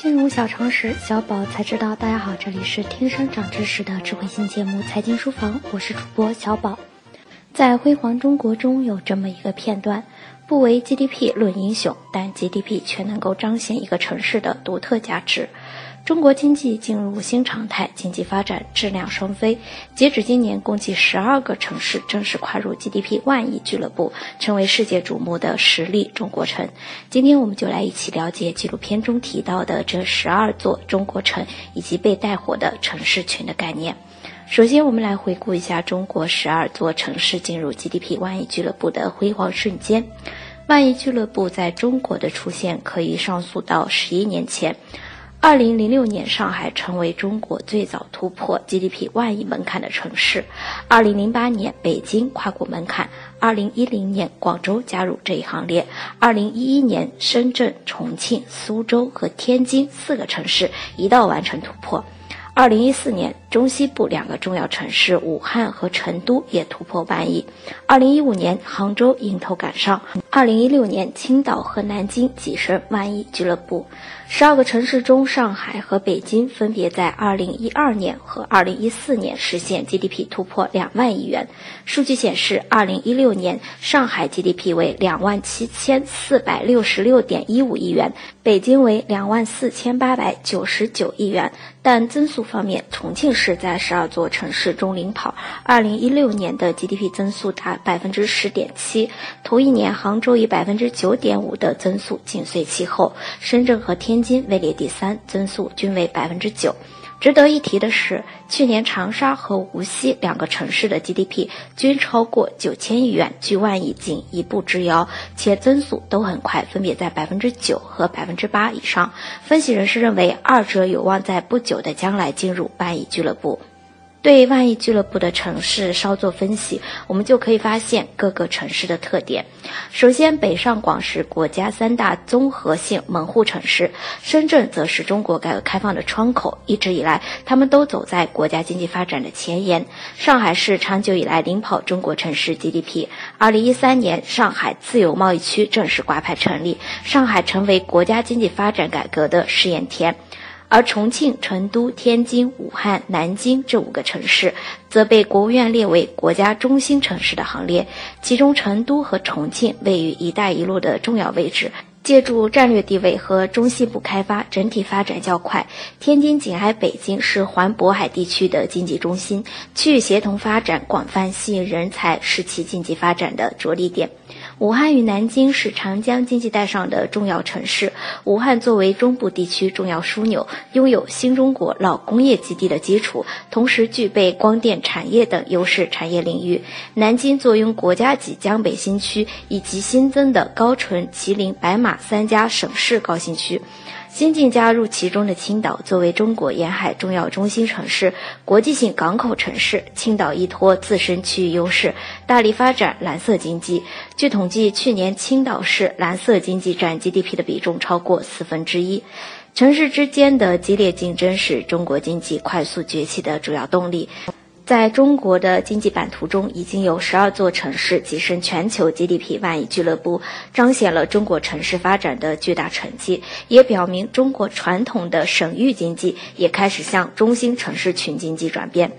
金融小常识，小宝才知道。大家好，这里是天生长知识的智慧型节目《财经书房》，我是主播小宝。在《辉煌中国》中有这么一个片段：不为 GDP 论英雄，但 GDP 却能够彰显一个城市的独特价值。中国经济进入新常态，经济发展质量双飞。截止今年，共计十二个城市正式跨入 GDP 万亿俱乐部，成为世界瞩目的实力中国城。今天，我们就来一起了解纪录片中提到的这十二座中国城以及被带火的城市群的概念。首先，我们来回顾一下中国十二座城市进入 GDP 万亿俱乐部的辉煌瞬间。万亿俱乐部在中国的出现，可以上溯到十一年前。二零零六年，上海成为中国最早突破 GDP 万亿门槛的城市。二零零八年，北京跨过门槛。二零一零年，广州加入这一行列。二零一一年，深圳、重庆、苏州和天津四个城市一道完成突破。二零一四年，中西部两个重要城市武汉和成都也突破万亿。二零一五年，杭州迎头赶上。二零一六年，青岛和南京跻身万亿俱乐部。十二个城市中，上海和北京分别在二零一二年和二零一四年实现 GDP 突破两万亿元。数据显示，二零一六年上海 GDP 为两万七千四百六十六点一五亿元，北京为两万四千八百九十九亿元。但增速方面，重庆是在十二座城市中领跑，二零一六年的 GDP 增速达百分之十点七。同一年，杭州以百分之九点五的增速紧随其后，深圳和天。津位列第三，增速均为百分之九。值得一提的是，去年长沙和无锡两个城市的 GDP 均超过九千亿元，距万亿仅一步之遥，且增速都很快，分别在百分之九和百分之八以上。分析人士认为，二者有望在不久的将来进入万亿俱乐部。对万亿俱乐部的城市稍作分析，我们就可以发现各个城市的特点。首先，北上广是国家三大综合性门户城市，深圳则是中国改革开放的窗口。一直以来，他们都走在国家经济发展的前沿。上海市长久以来领跑中国城市 GDP。二零一三年，上海自由贸易区正式挂牌成立，上海成为国家经济发展改革的试验田。而重庆、成都、天津、武汉、南京这五个城市，则被国务院列为国家中心城市的行列。其中，成都和重庆位于“一带一路”的重要位置，借助战略地位和中西部开发，整体发展较快。天津紧挨北京，是环渤海地区的经济中心，区域协同发展广泛，吸引人才，是其经济发展的着力点。武汉与南京是长江经济带上的重要城市。武汉作为中部地区重要枢纽，拥有新中国老工业基地的基础，同时具备光电产业等优势产业领域。南京坐拥国家级江北新区以及新增的高淳、麒麟、白马三家省市高新区。新晋加入其中的青岛，作为中国沿海重要中心城市、国际性港口城市，青岛依托自身区域优势，大力发展蓝色经济。据统计，去年青岛市蓝色经济占 GDP 的比重超过四分之一。城市之间的激烈竞争是中国经济快速崛起的主要动力。在中国的经济版图中，已经有十二座城市跻身全球 GDP 万亿俱乐部，彰显了中国城市发展的巨大成绩，也表明中国传统的省域经济也开始向中心城市群经济转变。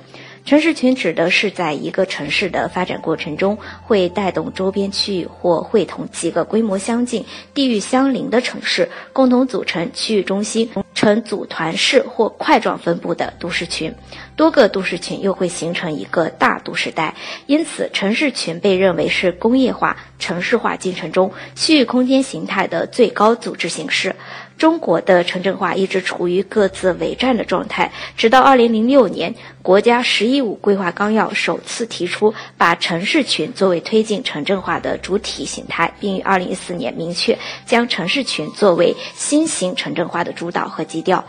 城市群指的是在一个城市的发展过程中，会带动周边区域或会同几个规模相近、地域相邻的城市，共同组成区域中心，呈组团式或块状分布的都市群。多个都市群又会形成一个大都市带，因此城市群被认为是工业化、城市化进程中区域空间形态的最高组织形式。中国的城镇化一直处于各自为战的状态，直到2006年，国家“十一五”规划纲要首次提出把城市群作为推进城镇化的主体形态，并于2014年明确将城市群作为新型城镇化的主导和基调。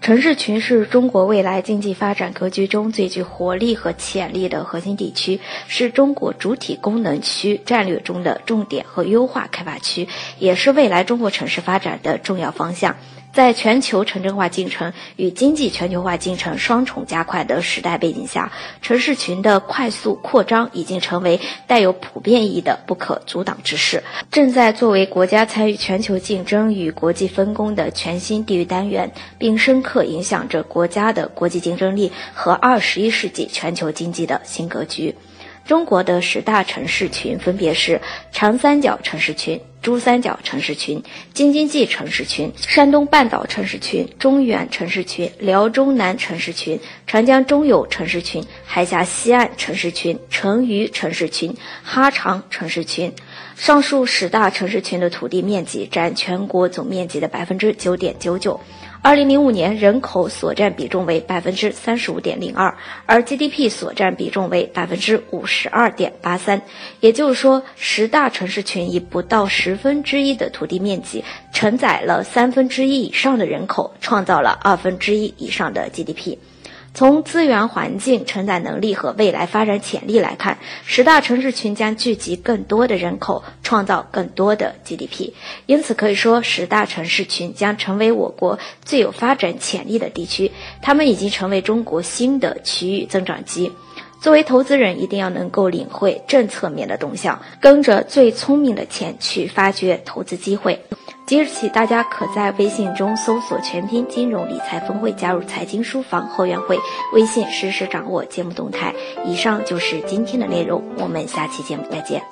城市群是中国未来经济发展格局中最具活力和潜力的核心地区，是中国主体功能区战略中的重点和优化开发区，也是未来中国城市发展的重要方向。在全球城镇化进程与经济全球化进程双重加快的时代背景下，城市群的快速扩张已经成为带有普遍意义的不可阻挡之势，正在作为国家参与全球竞争与国际分工的全新地域单元，并深刻影响着国家的国际竞争力和二十一世纪全球经济的新格局。中国的十大城市群分别是长三角城市群。珠三角城市群、京津冀城市群、山东半岛城市群、中原城市群、辽中南城市群、长江中游城市群、海峡西岸城市群、成渝城市群、哈长城市群。上述十大城市群的土地面积占全国总面积的百分之九点九九。二零零五年人口所占比重为百分之三十五点零二，而 GDP 所占比重为百分之五十二点八三。也就是说，十大城市群以不到十分之一的土地面积，承载了三分之一以上的人口，创造了二分之一以上的 GDP。从资源环境承载能力和未来发展潜力来看，十大城市群将聚集更多的人口，创造更多的 GDP。因此，可以说十大城市群将成为我国最有发展潜力的地区，他们已经成为中国新的区域增长极。作为投资人，一定要能够领会政策面的动向，跟着最聪明的钱去发掘投资机会。即日起，大家可在微信中搜索“全拼金融理财峰会”，加入财经书房后援会，微信实时掌握节目动态。以上就是今天的内容，我们下期节目再见。